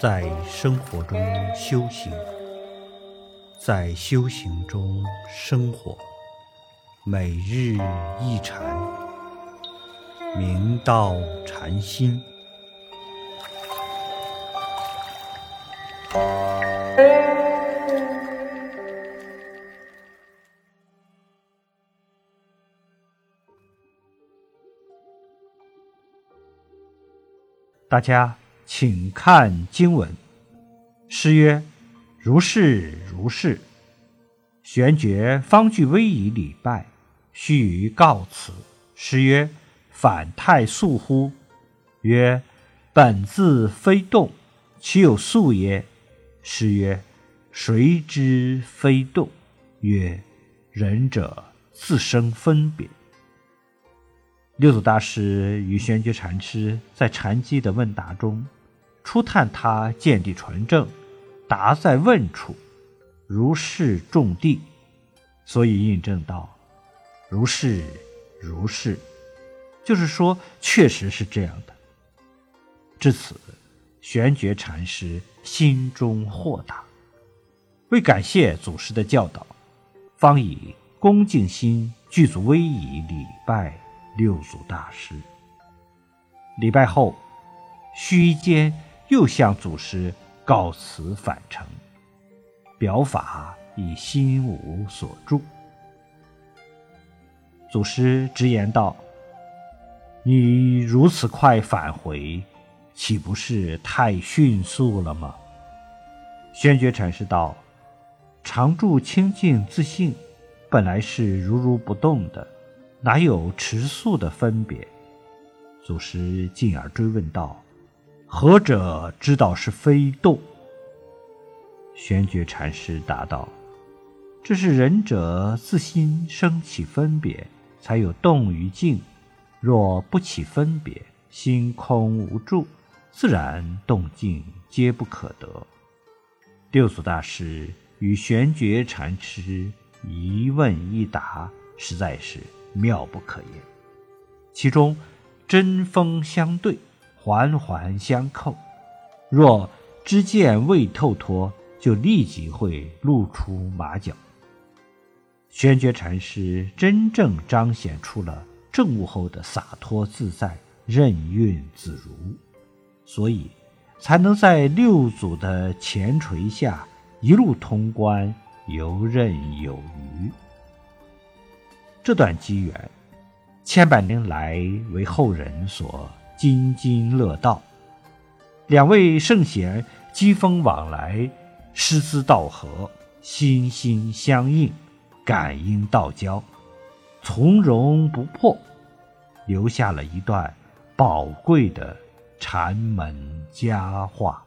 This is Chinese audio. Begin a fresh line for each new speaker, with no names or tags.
在生活中修行，在修行中生活，每日一禅，明道禅心。大家请看经文。诗曰：“如是如是。”玄觉方具威仪礼拜，须臾告辞。诗曰：“反太素乎？”曰：“本自非动，其有素耶？”诗曰：“谁知非动？”曰：“仁者自生分别。”六祖大师与玄觉禅师在禅机的问答中，初探他见地纯正，答在问处，如是种地，所以印证道：“如是如是”，就是说，确实是这样的。至此，玄觉禅师心中豁达，为感谢祖师的教导，方以恭敬心具足威仪礼拜。六祖大师礼拜后，须臾间又向祖师告辞返程，表法已心无所住。祖师直言道：“你如此快返回，岂不是太迅速了吗？”宣觉禅师道：“常住清净自信，本来是如如不动的。”哪有迟速的分别？祖师进而追问道：“何者知道是非动？”玄觉禅师答道：“这是仁者自心生起分别，才有动与静。若不起分别，心空无住，自然动静皆不可得。”六祖大师与玄觉禅师一问一答，实在是。妙不可言，其中针锋相对，环环相扣。若知见未透脱，就立即会露出马脚。玄觉禅师真正彰显出了证悟后的洒脱自在、任运自如，所以才能在六祖的前垂下一路通关，游刃有余。这段机缘，千百年来为后人所津津乐道。两位圣贤机锋往来，师资道合，心心相印，感应道交，从容不迫，留下了一段宝贵的禅门佳话。